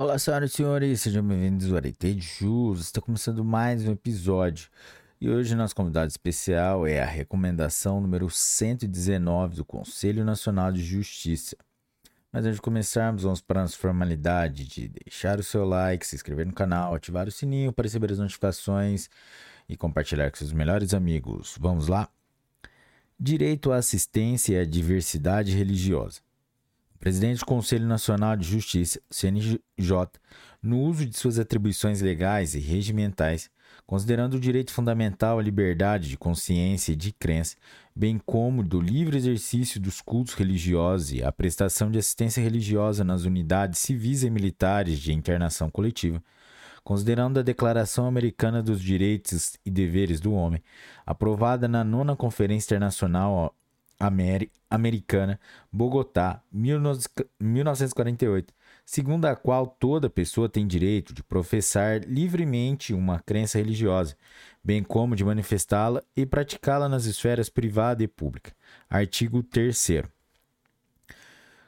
Olá, senhoras e senhores, sejam bem-vindos ao Arete Jus. Está começando mais um episódio e hoje nosso convidado especial é a recomendação número 119 do Conselho Nacional de Justiça. Mas antes de começarmos, vamos para a nossa formalidade de deixar o seu like, se inscrever no canal, ativar o sininho para receber as notificações e compartilhar com seus melhores amigos. Vamos lá? Direito à assistência e à diversidade religiosa. Presidente do Conselho Nacional de Justiça, CNJ, no uso de suas atribuições legais e regimentais, considerando o direito fundamental à liberdade de consciência e de crença, bem como do livre exercício dos cultos religiosos e a prestação de assistência religiosa nas unidades civis e militares de internação coletiva, considerando a Declaração Americana dos Direitos e Deveres do Homem, aprovada na nona Conferência Internacional Americana, Bogotá, 1948, segundo a qual toda pessoa tem direito de professar livremente uma crença religiosa, bem como de manifestá-la e praticá-la nas esferas privada e pública. Artigo 3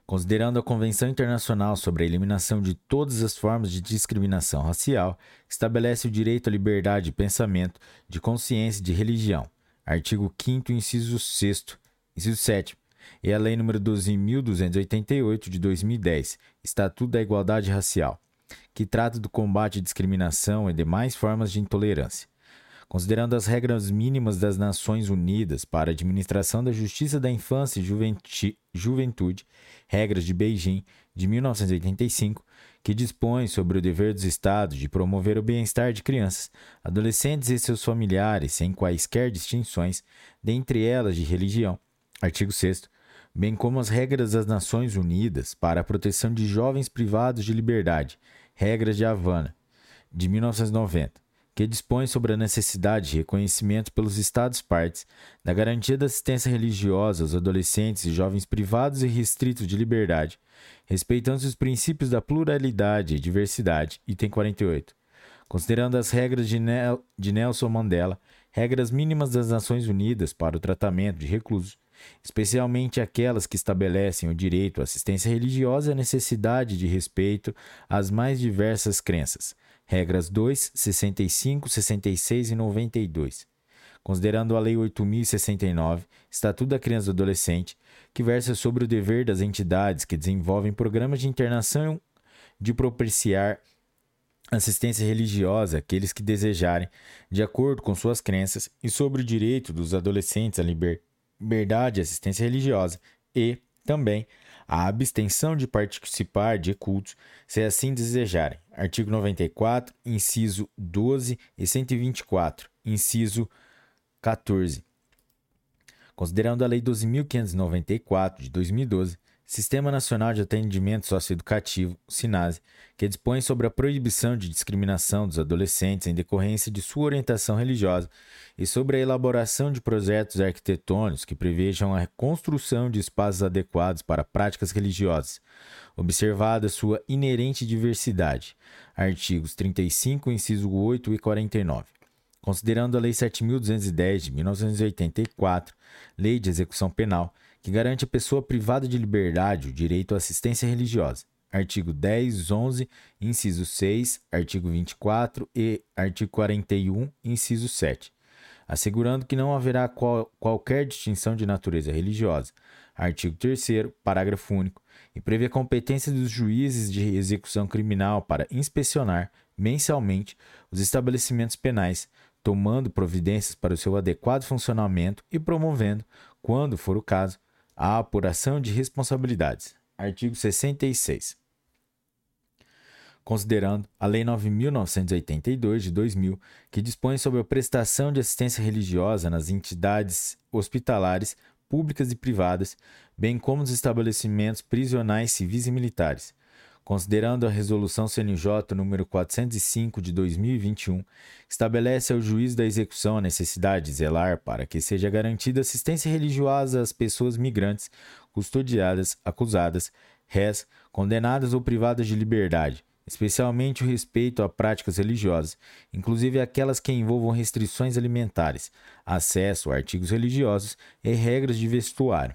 Considerando a Convenção Internacional sobre a Eliminação de Todas as Formas de Discriminação Racial, estabelece o direito à liberdade de pensamento, de consciência e de religião. Artigo 5 inciso 6 inciso 7 e a Lei nº 12.288 de 2010, Estatuto da Igualdade Racial, que trata do combate à discriminação e demais formas de intolerância. Considerando as regras mínimas das Nações Unidas para a administração da justiça da infância e juventude, regras de Beijing, de 1985, que dispõe sobre o dever dos Estados de promover o bem-estar de crianças, adolescentes e seus familiares, sem quaisquer distinções, dentre elas de religião. Artigo 6 bem como as regras das Nações Unidas para a proteção de jovens privados de liberdade, regras de Havana, de 1990 que dispõe sobre a necessidade de reconhecimento pelos Estados-partes da garantia da assistência religiosa aos adolescentes e jovens privados e restritos de liberdade, respeitando os princípios da pluralidade e diversidade, item 48. Considerando as regras de, de Nelson Mandela, regras mínimas das Nações Unidas para o tratamento de reclusos, especialmente aquelas que estabelecem o direito à assistência religiosa e a necessidade de respeito às mais diversas crenças, regras 2, 65, 66 e 92. Considerando a Lei 8069, Estatuto da Criança e do Adolescente, que versa sobre o dever das entidades que desenvolvem programas de internação de propiciar assistência religiosa àqueles que desejarem, de acordo com suas crenças, e sobre o direito dos adolescentes à liberdade e assistência religiosa, e, também, a abstenção de participar de cultos, se assim desejarem. Artigo 94, inciso 12 e 124, inciso 14. Considerando a Lei 12.594 de 2012, Sistema Nacional de Atendimento Socioeducativo, SINASE, que dispõe sobre a proibição de discriminação dos adolescentes em decorrência de sua orientação religiosa e sobre a elaboração de projetos arquitetônicos que prevejam a construção de espaços adequados para práticas religiosas, observada sua inerente diversidade. Artigos 35, inciso 8 e 49. Considerando a Lei 7.210 de 1984, Lei de Execução Penal, que garante à pessoa privada de liberdade o direito à assistência religiosa. Artigo 10, 11, inciso 6, artigo 24 e artigo 41, inciso 7. Assegurando que não haverá qual, qualquer distinção de natureza religiosa. Artigo 3, parágrafo único. E prevê a competência dos juízes de execução criminal para inspecionar mensalmente os estabelecimentos penais, tomando providências para o seu adequado funcionamento e promovendo, quando for o caso, a apuração de responsabilidades. Artigo 66. Considerando a Lei 9.982 de 2000, que dispõe sobre a prestação de assistência religiosa nas entidades hospitalares públicas e privadas, bem como nos estabelecimentos prisionais civis e militares, considerando a Resolução CNJ número 405 de 2021, estabelece ao juiz da execução a necessidade de zelar para que seja garantida assistência religiosa às pessoas migrantes, custodiadas, acusadas, réis, condenadas ou privadas de liberdade, especialmente o respeito a práticas religiosas, inclusive aquelas que envolvam restrições alimentares, acesso a artigos religiosos e regras de vestuário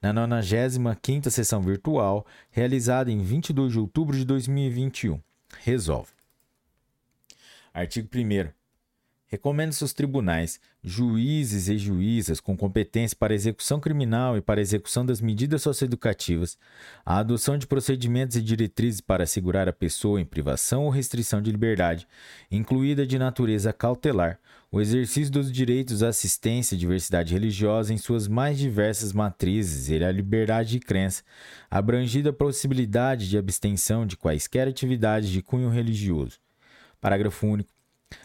na 95ª sessão virtual, realizada em 22 de outubro de 2021. Resolve. Artigo 1 Recomenda-se aos tribunais, juízes e juízas com competência para execução criminal e para execução das medidas socioeducativas, a adoção de procedimentos e diretrizes para assegurar a pessoa em privação ou restrição de liberdade, incluída de natureza cautelar, o exercício dos direitos à assistência e diversidade religiosa em suas mais diversas matrizes e a liberdade de crença, abrangida a possibilidade de abstenção de quaisquer atividades de cunho religioso. Parágrafo único.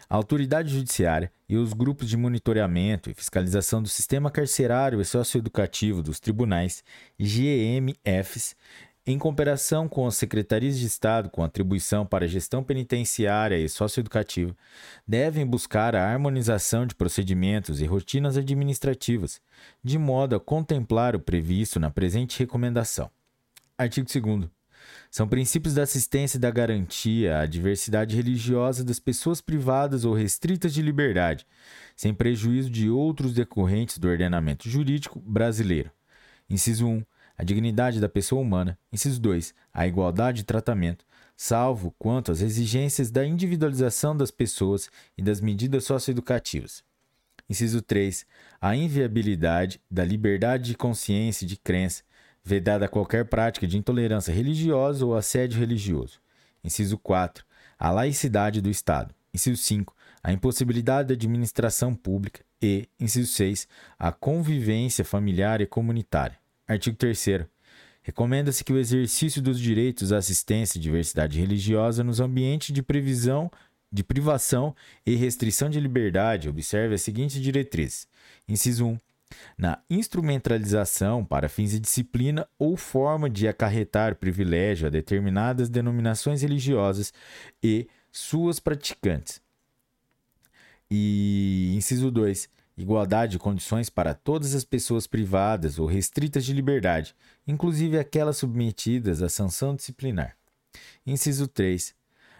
A autoridade judiciária e os grupos de monitoramento e fiscalização do sistema carcerário e socioeducativo dos tribunais, GMFs, em cooperação com as secretarias de Estado com atribuição para gestão penitenciária e socioeducativa, devem buscar a harmonização de procedimentos e rotinas administrativas, de modo a contemplar o previsto na presente recomendação. Artigo 2. São princípios da assistência e da garantia à diversidade religiosa das pessoas privadas ou restritas de liberdade, sem prejuízo de outros decorrentes do ordenamento jurídico brasileiro. Inciso 1. A dignidade da pessoa humana. Inciso 2. A igualdade de tratamento, salvo quanto às exigências da individualização das pessoas e das medidas socioeducativas. Inciso 3. A inviabilidade da liberdade de consciência e de crença vedada qualquer prática de intolerância religiosa ou assédio religioso. Inciso 4. A laicidade do Estado. Inciso 5. A impossibilidade da administração pública. E, inciso 6. A convivência familiar e comunitária. Artigo 3. Recomenda-se que o exercício dos direitos à assistência e diversidade religiosa nos ambientes de previsão de privação e restrição de liberdade observe as seguintes diretrizes. Inciso 1 na instrumentalização para fins de disciplina ou forma de acarretar privilégio a determinadas denominações religiosas e suas praticantes. E inciso 2. Igualdade de condições para todas as pessoas privadas ou restritas de liberdade, inclusive aquelas submetidas à sanção disciplinar. Inciso 3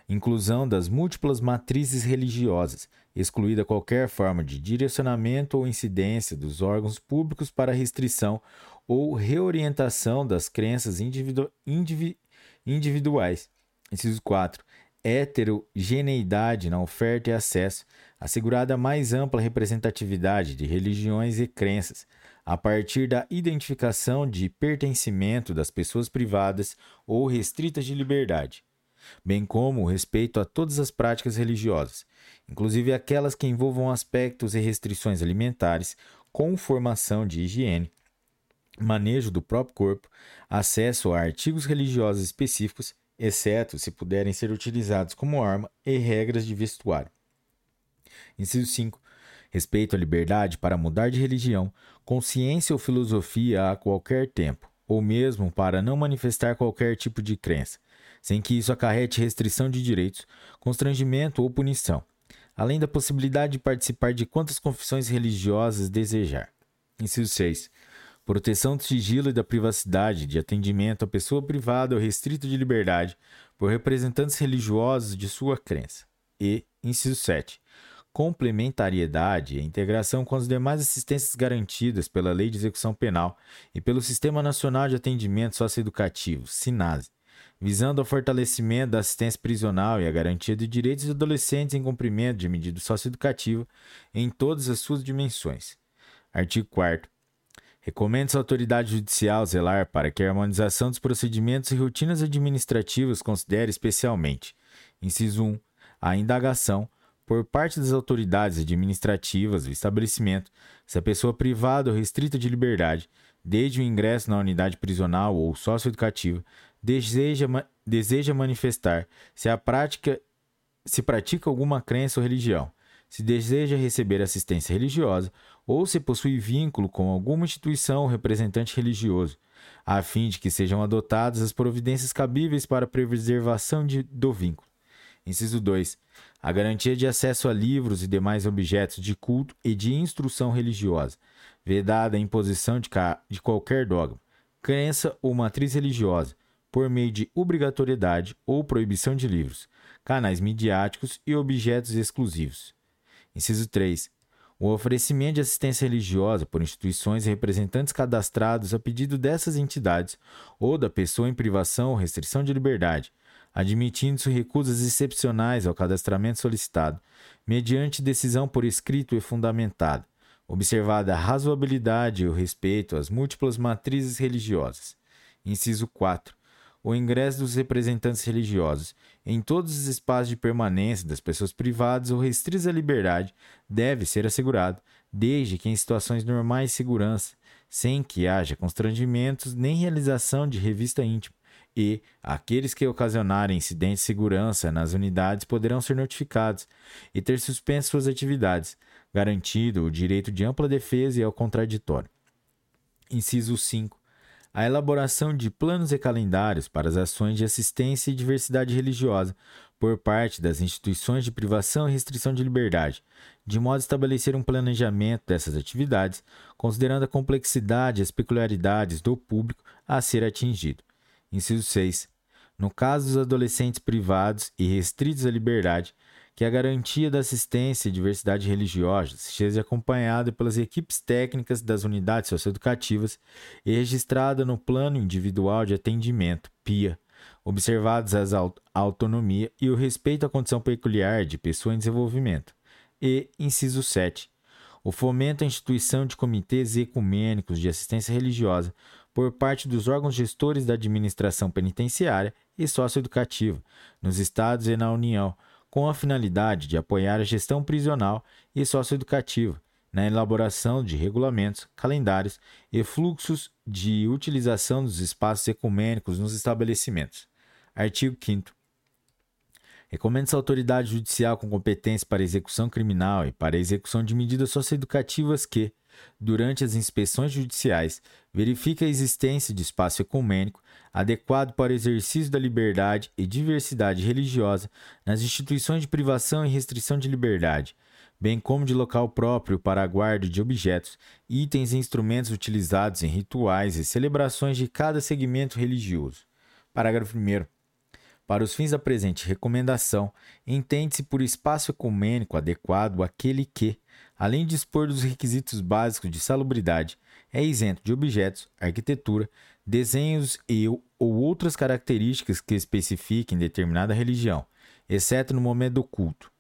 inclusão das múltiplas matrizes religiosas, excluída qualquer forma de direcionamento ou incidência dos órgãos públicos para restrição ou reorientação das crenças individu indivi individuais. Inciso 4. Heterogeneidade na oferta e acesso, assegurada mais ampla representatividade de religiões e crenças, a partir da identificação de pertencimento das pessoas privadas ou restritas de liberdade bem como o respeito a todas as práticas religiosas, inclusive aquelas que envolvam aspectos e restrições alimentares, com formação de higiene, manejo do próprio corpo, acesso a artigos religiosos específicos, exceto se puderem ser utilizados como arma, e regras de vestuário. Inciso 5. Respeito à liberdade para mudar de religião, consciência ou filosofia a qualquer tempo, ou mesmo para não manifestar qualquer tipo de crença, sem que isso acarrete restrição de direitos, constrangimento ou punição, além da possibilidade de participar de quantas confissões religiosas desejar. Inciso 6. Proteção do sigilo e da privacidade de atendimento à pessoa privada ou restrita de liberdade por representantes religiosos de sua crença. E, inciso 7 complementariedade e integração com as demais assistências garantidas pela Lei de Execução Penal e pelo Sistema Nacional de Atendimento Socioeducativo, SINASE, visando ao fortalecimento da assistência prisional e a garantia de direitos dos adolescentes em cumprimento de medida socioeducativa em todas as suas dimensões. Artigo 4 Recomenda-se à autoridade judicial zelar para que a harmonização dos procedimentos e rotinas administrativas considere especialmente, inciso 1, a indagação, por parte das autoridades administrativas do estabelecimento, se a pessoa privada ou restrita de liberdade, desde o ingresso na unidade prisional ou socioeducativa, deseja, deseja manifestar se a prática se pratica alguma crença ou religião, se deseja receber assistência religiosa ou se possui vínculo com alguma instituição ou representante religioso, a fim de que sejam adotadas as providências cabíveis para a preservação de, do vínculo. Inciso 2. A garantia de acesso a livros e demais objetos de culto e de instrução religiosa, vedada a imposição de, de qualquer dogma, crença ou matriz religiosa, por meio de obrigatoriedade ou proibição de livros, canais midiáticos e objetos exclusivos. Inciso 3. O oferecimento de assistência religiosa por instituições e representantes cadastrados a pedido dessas entidades ou da pessoa em privação ou restrição de liberdade, admitindo-se recusas excepcionais ao cadastramento solicitado, mediante decisão por escrito e fundamentada, observada a razoabilidade e o respeito às múltiplas matrizes religiosas. Inciso 4. O ingresso dos representantes religiosos em todos os espaços de permanência das pessoas privadas ou restritos à liberdade deve ser assegurado, desde que em situações normais de segurança, sem que haja constrangimentos nem realização de revista íntima, e aqueles que ocasionarem incidentes de segurança nas unidades poderão ser notificados e ter suspenso suas atividades, garantido o direito de ampla defesa e ao contraditório. Inciso 5. A elaboração de planos e calendários para as ações de assistência e diversidade religiosa por parte das instituições de privação e restrição de liberdade, de modo a estabelecer um planejamento dessas atividades, considerando a complexidade e as peculiaridades do público a ser atingido Inciso 6. No caso dos adolescentes privados e restritos à liberdade, que a garantia da assistência e diversidade religiosa seja acompanhada pelas equipes técnicas das unidades socioeducativas e registrada no Plano Individual de Atendimento, PIA, observados a autonomia e o respeito à condição peculiar de pessoa em desenvolvimento. E, inciso 7, o fomento à instituição de comitês ecumênicos de assistência religiosa por parte dos órgãos gestores da administração penitenciária e socioeducativa, nos estados e na União, com a finalidade de apoiar a gestão prisional e socioeducativa, na elaboração de regulamentos, calendários e fluxos de utilização dos espaços ecumênicos nos estabelecimentos. Artigo 5 Recomenda-se à autoridade judicial com competência para execução criminal e para execução de medidas socioeducativas que, durante as inspeções judiciais, verifique a existência de espaço ecumênico adequado para o exercício da liberdade e diversidade religiosa nas instituições de privação e restrição de liberdade, bem como de local próprio para a guarda de objetos, itens e instrumentos utilizados em rituais e celebrações de cada segmento religioso. Parágrafo 1. Para os fins da presente recomendação, entende-se por espaço ecumênico adequado aquele que, além de dispor dos requisitos básicos de salubridade, é isento de objetos, arquitetura, desenhos e ou outras características que especifiquem determinada religião, exceto no momento do culto.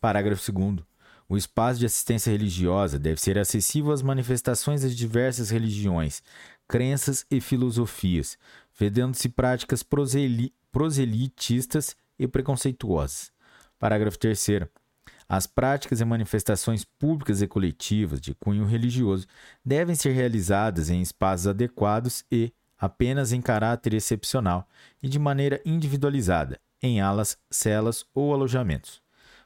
Parágrafo 2 o espaço de assistência religiosa deve ser acessível às manifestações das diversas religiões, crenças e filosofias, vedando-se práticas proselitistas e preconceituosas. Parágrafo 3 as práticas e manifestações públicas e coletivas de cunho religioso devem ser realizadas em espaços adequados e, apenas em caráter excepcional e de maneira individualizada, em alas, celas ou alojamentos.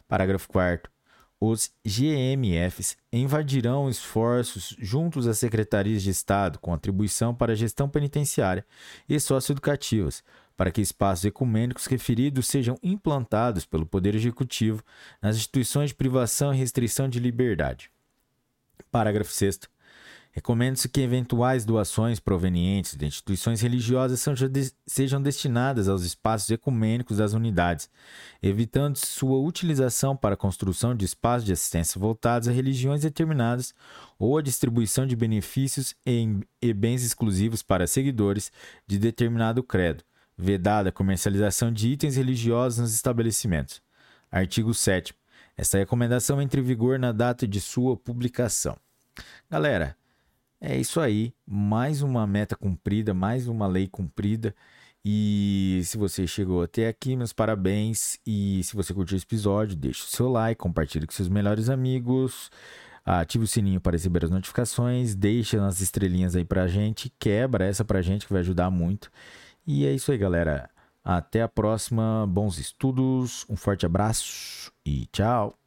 Parágrafo 4. Os GMFs invadirão esforços juntos às secretarias de Estado com atribuição para a gestão penitenciária e socioeducativas, para que espaços ecumênicos referidos sejam implantados pelo Poder Executivo nas instituições de privação e restrição de liberdade. Parágrafo 6. Recomenda-se que eventuais doações provenientes de instituições religiosas sejam destinadas aos espaços ecumênicos das unidades, evitando sua utilização para a construção de espaços de assistência voltados a religiões determinadas ou a distribuição de benefícios e bens exclusivos para seguidores de determinado credo, vedada a comercialização de itens religiosos nos estabelecimentos. Artigo 7. Esta recomendação entra em vigor na data de sua publicação. Galera, é isso aí. Mais uma meta cumprida, mais uma lei cumprida. E se você chegou até aqui, meus parabéns. E se você curtiu esse episódio, deixe o seu like, compartilhe com seus melhores amigos. Ative o sininho para receber as notificações. Deixe as estrelinhas aí pra gente. Quebra essa pra gente que vai ajudar muito. E é isso aí, galera. Até a próxima. Bons estudos. Um forte abraço e tchau.